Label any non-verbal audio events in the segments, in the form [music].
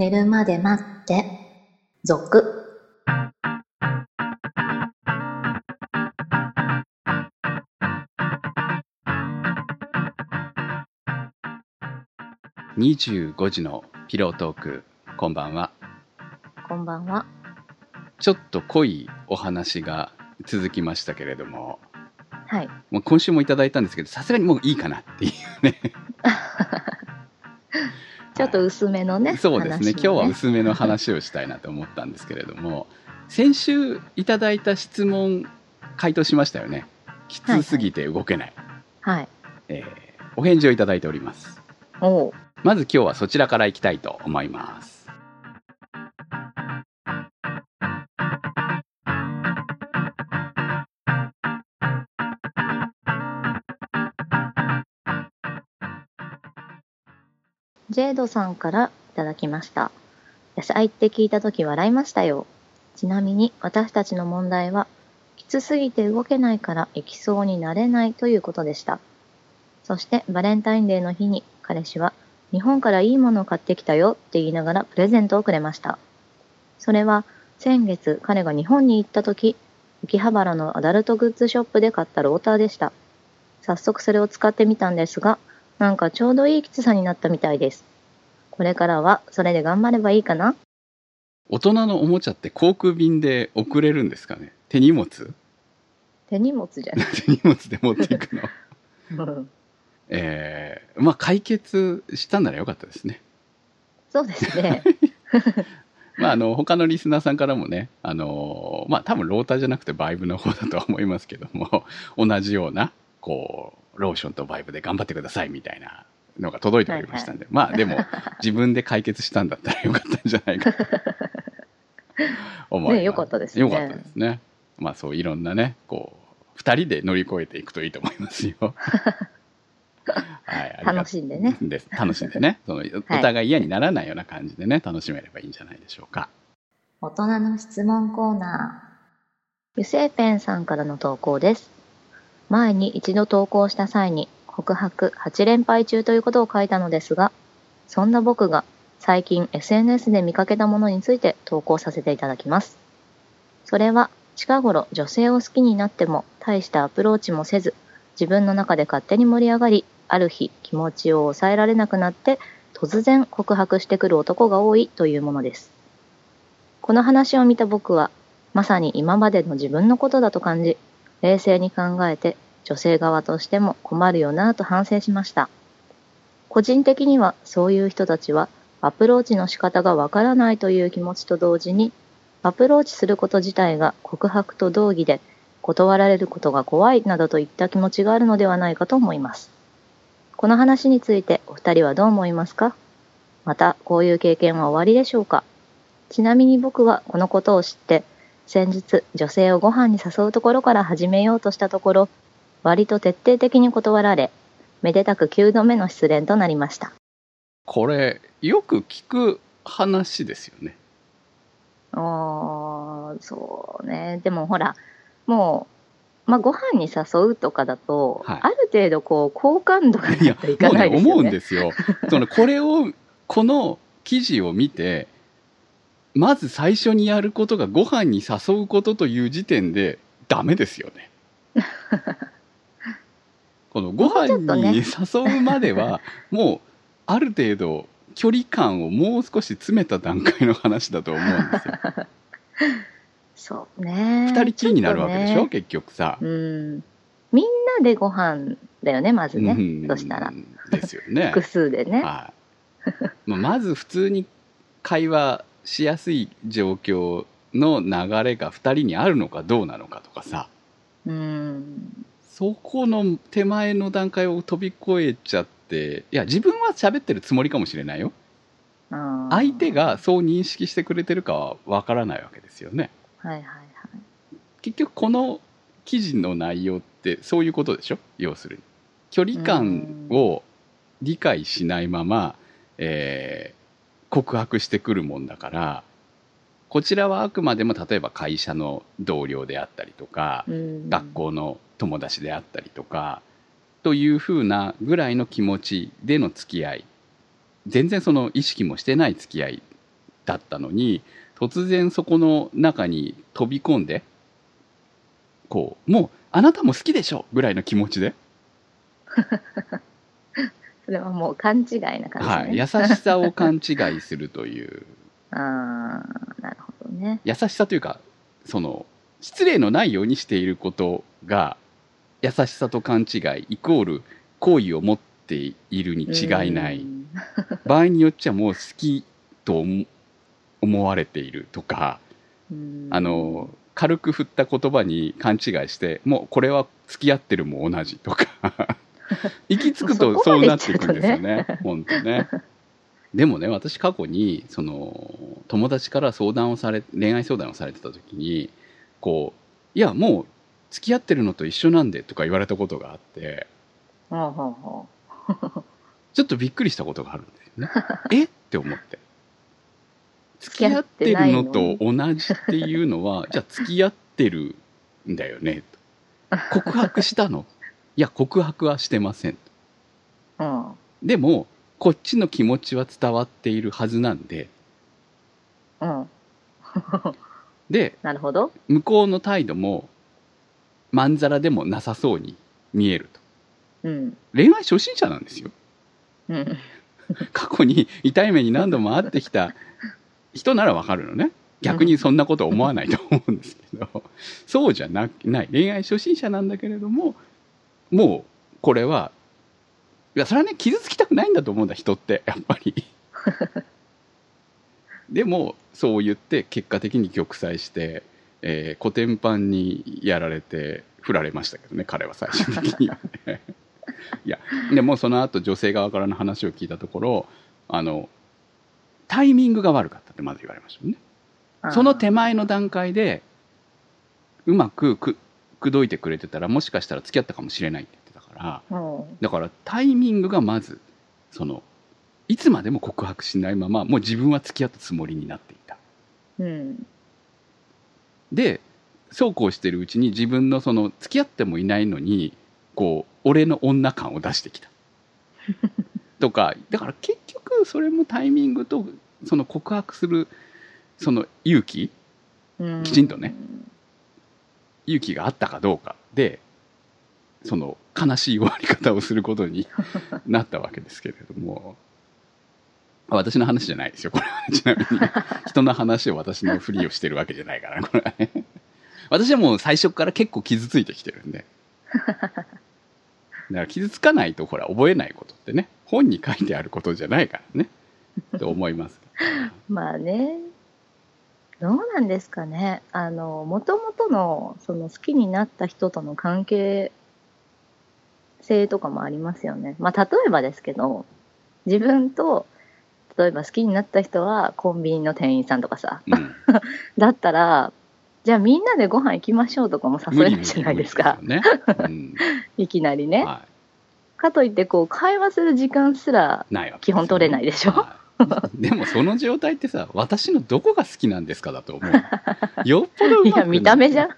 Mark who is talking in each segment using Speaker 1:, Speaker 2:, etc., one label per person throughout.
Speaker 1: 寝るまで待って、続。
Speaker 2: 25時のピロートークこんばんは
Speaker 1: こんばんは。
Speaker 2: ちょっと濃いお話が続きましたけれども
Speaker 1: はい。
Speaker 2: もう今週もいただいたんですけどさすがにもういいかなっていうね [laughs]
Speaker 1: ちょっと薄めのね。
Speaker 2: そうですね
Speaker 1: 話を
Speaker 2: 今日は薄めの話をしたいなと思ったんですけれども先週いただいた質問回答しましたよねきつすぎて動けない、
Speaker 1: はい。
Speaker 2: えーお返事をいただいております。まず今日はそちらからいきたいと思います
Speaker 1: ジェイドさんからいただきました。野菜って聞いたとき笑いましたよ。ちなみに私たちの問題は、きつすぎて動けないから行きそうになれないということでした。そしてバレンタインデーの日に彼氏は日本からいいものを買ってきたよって言いながらプレゼントをくれました。それは先月彼が日本に行った時、秋葉原のアダルトグッズショップで買ったローターでした。早速それを使ってみたんですが、なんかちょうどいいきつさになったみたいです。これからはそれで頑張ればいいかな？
Speaker 2: 大人のおもちゃって航空便で送れるんですかね？手荷物？
Speaker 1: 手荷物じゃない。[laughs]
Speaker 2: 手荷物で持っていくの。えー、まあ解決したならよかったですね。
Speaker 1: そうですね。[laughs]
Speaker 2: まああの他のリスナーさんからもねあのまあ多分ローターじゃなくてバイブの方だとは思いますけども同じようなこうローションとバイブで頑張ってくださいみたいなのが届いておりましたんで、まあでも [laughs] 自分で解決したんだったらよかったんじゃないかと思います。
Speaker 1: ねよかったですね。
Speaker 2: よかったですね。まあそういろんなねこう2人で乗り越えていくといいと思いますよ。[laughs] はい、
Speaker 1: 楽しんでね。
Speaker 2: です。楽しんでね。[laughs] そのお互い嫌にならないような感じでね楽しめればいいんじゃないでしょうか。
Speaker 1: 大人の質問コーナー。油性ペンさんからの投稿です。前に一度投稿した際に告白8連敗中ということを書いたのですが、そんな僕が最近 SNS で見かけたものについて投稿させていただきます。それは近頃女性を好きになっても大したアプローチもせず、自分の中で勝手に盛り上がり、ある日気持ちを抑えられなくなって突然告白してくる男が多いというものです。この話を見た僕は、まさに今までの自分のことだと感じ、冷静に考えて女性側としても困るよなぁと反省しました。個人的にはそういう人たちはアプローチの仕方がわからないという気持ちと同時に、アプローチすること自体が告白と同義で断られることが怖いなどといった気持ちがあるのではないかと思います。この話についてお二人はどう思いますか？また、こういう経験は終わりでしょうか？ちなみに僕はこのことを知って、先日女性をご飯に誘うところから始めようとしたところ、割と徹底的に断られ、めでたく9度目の失恋となりました。
Speaker 2: これよく聞く話ですよね
Speaker 1: あー、そうね。でもほら、もう、まあ、ご飯に誘うとかだと、
Speaker 2: はい
Speaker 1: ある程度こう、好感度がないといかないですよね。
Speaker 2: 思うんですよそのこれをこの記事を見てまず最初にやることがご飯に誘うことという時点でダメですよね [laughs] このご飯に誘うまでは [laughs] もうある程度距離感をもう少し詰めた段階の話だと思うんですよ [laughs]
Speaker 1: そうね。
Speaker 2: 二人きりになるわけでしょ、
Speaker 1: ね
Speaker 2: 結局さ、
Speaker 1: うん。みんなでご飯だよね、まずね。
Speaker 2: うん
Speaker 1: そしたら。
Speaker 2: ですよね [laughs]
Speaker 1: 複数でね。
Speaker 2: はい、まあまず普通に会話しやすい状況の流れが2人にあるのかどうなのかとかさ
Speaker 1: うん。
Speaker 2: そこの手前の段階を飛び越えちゃっていや自分は喋ってるつもりかもしれないよ。相手がそう認識してくれてるかはわからないわけですよね。
Speaker 1: はいはいはい。
Speaker 2: 結局この記事の内容ってそういうことでしょ？要するに。距離感を理解しないまま、えー告白してくるもんだからこちらはあくまでも例えば会社の同僚であったりとか、
Speaker 1: うん。
Speaker 2: 学校の友達であったりとかというふうなぐらいの気持ちでの付き合い。全然その意識もしてない付き合いだったのに突然そこの中に飛び込んでこうもうあなたも好きでしょぐらいの気持ちで、[laughs]
Speaker 1: それはもう勘違いな感じね。
Speaker 2: はい、優しさを勘違いするという。[laughs]
Speaker 1: ああ、ね。
Speaker 2: 優しさというかその失礼のないようにしていることが優しさと勘違いイコール好意を持っているに違いない。
Speaker 1: うん。
Speaker 2: 場合によっちゃもう好きと思思われているとか
Speaker 1: うん。
Speaker 2: あの軽く振った言葉に勘違いしてもうこれは付き合ってるも同じとか。[laughs] 行き着くとそうなっていくんですよね。本当ね。でもね私過去にその友達から相談をされ恋愛相談をされてた時にこういやもう付き合ってるのと一緒なんでとか言われたことがあってちょっとびっくりしたことがあるんですよね。[laughs] え？って思って。付き
Speaker 1: 合っ
Speaker 2: てるのと同じっていうのは、じゃあ付き合ってるんだよね。と告白したのいや、告白はしてません。[laughs]
Speaker 1: ん。
Speaker 2: でも、こっちの気持ちは伝わっているはずなんで、
Speaker 1: うん。
Speaker 2: で、[laughs]
Speaker 1: なるほど。
Speaker 2: 向こうの態度も、まんざらでもなさそうに見えると。
Speaker 1: うん。
Speaker 2: 恋愛初心者なんですよ。
Speaker 1: うん。
Speaker 2: 過去に痛い目に何度も会ってきた人ならわかるのね逆にそんなこと思わないと思うんですけどそうじゃなない恋愛初心者なんだけれどももうこれはいやそれはね傷つきたくないんだと思うんだ人ってやっぱり。[laughs] でもそう言って結果的に玉砕して、えー、コテンパンにやられて振られましたけどね彼は最終的にはね。[laughs] いやでもその後女性側からの話を聞いたところあのタイミングが悪かったってまず言われましたよね。その手前の段階でうまくく口説いてくれてたらもしかしたら付き合ったかもしれないって。言ってたから
Speaker 1: うん。
Speaker 2: だからタイミングがまずそのいつまでも告白しないままもう自分は付き合ったつもりになっていた
Speaker 1: うん。
Speaker 2: でそうこうしてるうちに自分のその付き合ってもいないのにこう俺の女感を出してきた [laughs] とかだから結局それもタイミングとその告白するその勇気？
Speaker 1: うん。
Speaker 2: きちんとね勇気があったかどうかでその悲しい終わり方をすることに [laughs] なったわけですけれども。私の話じゃないですよこれは。[laughs] ちなみに。人の話を私のふりをしてるわけじゃないからこれはね。私はもう最初から結構傷ついてきてるんで。だから傷つかないとほら覚えないことってね本に書いてあることじゃないからね。と思います。[laughs]
Speaker 1: まあね。どうなんですかね。あの、もともとの、その好きになった人との関係性とかもありますよね。まあ、例えばですけど、自分と、例えば好きになった人はコンビニの店員さんとかさ、
Speaker 2: うん。[laughs]
Speaker 1: だったら、じゃあみんなでご飯行きましょうとかも誘えないじゃないですか。[laughs] いきなりね。
Speaker 2: うんは
Speaker 1: かといって、こう、会話する時間すら、基本取れないでしょ？
Speaker 2: はい。[laughs] でもその状態ってさ私のどこが好きなんですかだと思う。よっぽどうまく
Speaker 1: いや、見た目じゃん。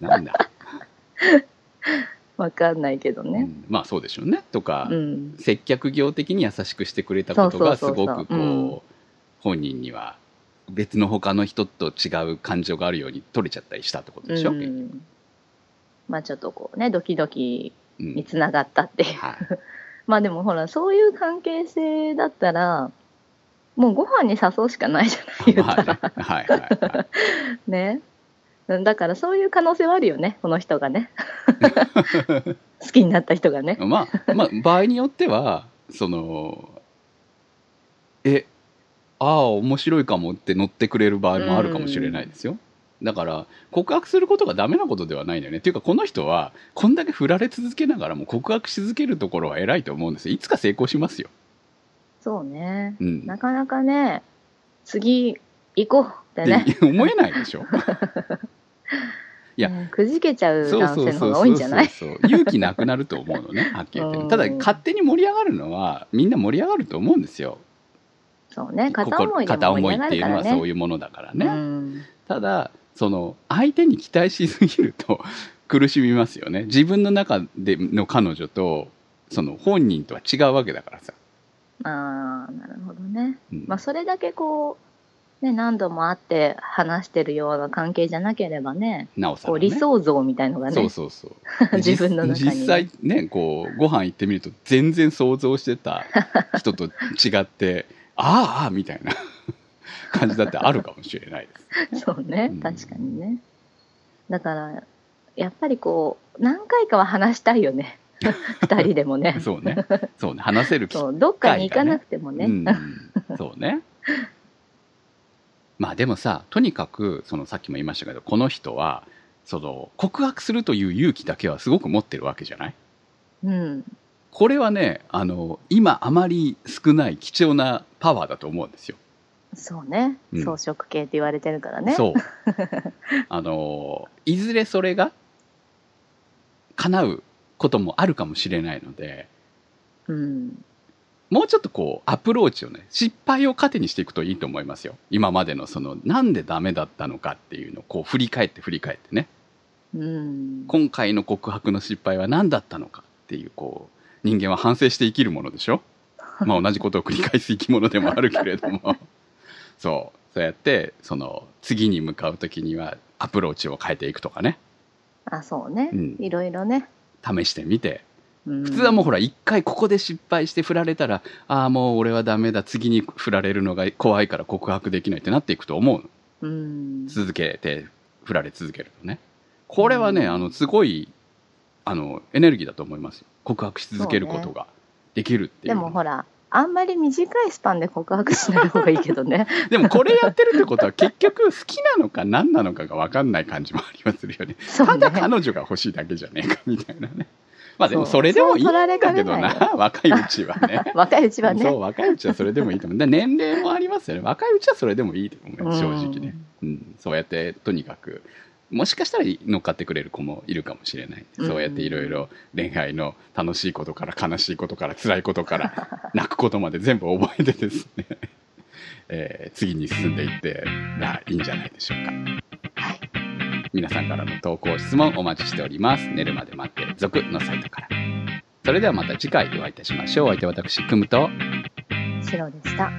Speaker 2: なんだ、
Speaker 1: わかんないけどね。
Speaker 2: うんまあそうでしょうねとか、
Speaker 1: うん。
Speaker 2: 接客業的に優しくしてくれたことがすごくこう本人には別の他の人と違う感情があるように取れちゃったりしたってことでしょ、
Speaker 1: うん、まあちょっとこうね、ドキドキ
Speaker 2: うん
Speaker 1: につながったっていう。
Speaker 2: はい [laughs]
Speaker 1: まあでもほら、そういう関係性だったら、もうご飯に誘うしかないじゃない言ったら。
Speaker 2: まあねはいはいはい [laughs]
Speaker 1: ね。だからそういう可能性はあるよね、この人がね。[laughs] 好きになった人がね。
Speaker 2: まあ、まあ、場合によっては、その、え、ああ、面白いかもって乗ってくれる場合もあるかもしれないですよ。だから、告白することがダメなことではないんだよね。っていうか、この人は、こんだけ振られ続けながらも告白し続けるところは偉いと思うんですよ。いつか成功しますよ。
Speaker 1: そうね。
Speaker 2: うん。
Speaker 1: なかなかね、次行こうってね。
Speaker 2: 思えないでしょ。[laughs] いや。
Speaker 1: ねくじけちゃう男性の方が多いんじゃない？
Speaker 2: 勇気なくなると思うのねはっきり言って。
Speaker 1: うん。
Speaker 2: ねただ勝手に盛り上がるのはみんな盛り上がると思うんですよ。
Speaker 1: そうね。片思いで
Speaker 2: 片
Speaker 1: も盛り上が
Speaker 2: 思いっていうの。はそういうものだからね、
Speaker 1: うん。
Speaker 2: ただその相手に期待しすぎると苦しみますよね。自分の中での彼女とその本人とは違うわけだからさ、
Speaker 1: ああ、なるほどね。
Speaker 2: うん。
Speaker 1: まあ、それだけこう、ね、何度も会って話してるような関係じゃなければね、
Speaker 2: なおさら、ね、
Speaker 1: こう理想像みたいのがね、
Speaker 2: そうそうそう。[laughs]
Speaker 1: 自分の中に
Speaker 2: 実実際ねこうご飯行ってみると全然想像してた [laughs] 人と違ってああみたいな [laughs] 感じだってあるかもしれないです。
Speaker 1: そうね
Speaker 2: うん、
Speaker 1: 確かにね。だから、やっぱりこう、何回かは話したいよね。二人でもね。
Speaker 2: そうね。そうね。話せるき
Speaker 1: そう、どっかに行かなくてもね。
Speaker 2: うん、そうねまあでもさとにかくそのさっきも言いましたけどこの人はその告白するという勇気だけはすごく持ってるわけじゃない？
Speaker 1: うん。
Speaker 2: これはねあの今あまり少ない貴重なパワーだと思うんですよ。
Speaker 1: そうね
Speaker 2: うん。
Speaker 1: 草食系って言われてるからね。
Speaker 2: そう [laughs] あのいずれそれが叶うこともあるかもしれないので
Speaker 1: うん。
Speaker 2: もうちょっとこうアプローチをね失敗を糧にしていくといいと思いますよ。今までのそのなんでダメだったのかっていうのをこう振り返って振り返ってね。
Speaker 1: うん。
Speaker 2: 今回の告白の失敗は何だったのかっていうこう人間は反省して生きるものでしょ？[laughs] まあ同じことを繰り返す生き物でもあるけれども。そう。そうやってその次に向かう時にはアプローチを変えていくとかね。
Speaker 1: あ、そうね。
Speaker 2: うん。
Speaker 1: いろいろね。
Speaker 2: 試してみて
Speaker 1: 普
Speaker 2: 普通はもうほら一回ここで失敗して振られたらああもう俺はダメだ次に振られるのが怖いから告白できないってなっていくと思うの。
Speaker 1: うん。
Speaker 2: 続けて振られ続けるとね。これはね、
Speaker 1: うん。
Speaker 2: あのすごいあのエネルギーだと思いますよ。告白し続けることができるっていう
Speaker 1: でもほら、あんまり短いスパンで告白しない方がいいけどね。[laughs]
Speaker 2: でもこれやってるってことは結局好きなのか何なのかが分かんない感じもありまするよね。
Speaker 1: ね。
Speaker 2: ただ彼女が欲しいだけじゃねえかみたいなねまあでも
Speaker 1: そ
Speaker 2: れでもいいんだけどな。[laughs] 若いうちはね。[laughs]
Speaker 1: 若いうちは
Speaker 2: そう
Speaker 1: ね。
Speaker 2: 若いうちはそれでもいいと思う。年齢もありますよね。若いうちはそれでもいいと思うよ正直ね、うん、そうやってとにかくもしかしたら乗っかってくれる子もいるかもしれない、
Speaker 1: うん。
Speaker 2: そうやっていろいろ恋愛の楽しいことから悲しいことから辛いことから泣くことまで全部覚えてですね、[laughs] えー次に進んでいってらいいんじゃないでしょうか。
Speaker 1: はい。
Speaker 2: 皆さんからの投稿質問お待ちしております。寝るまで待って続のサイトから。それではまた次回お会いいたしましょう。お相手は私くむと。
Speaker 1: 白でした。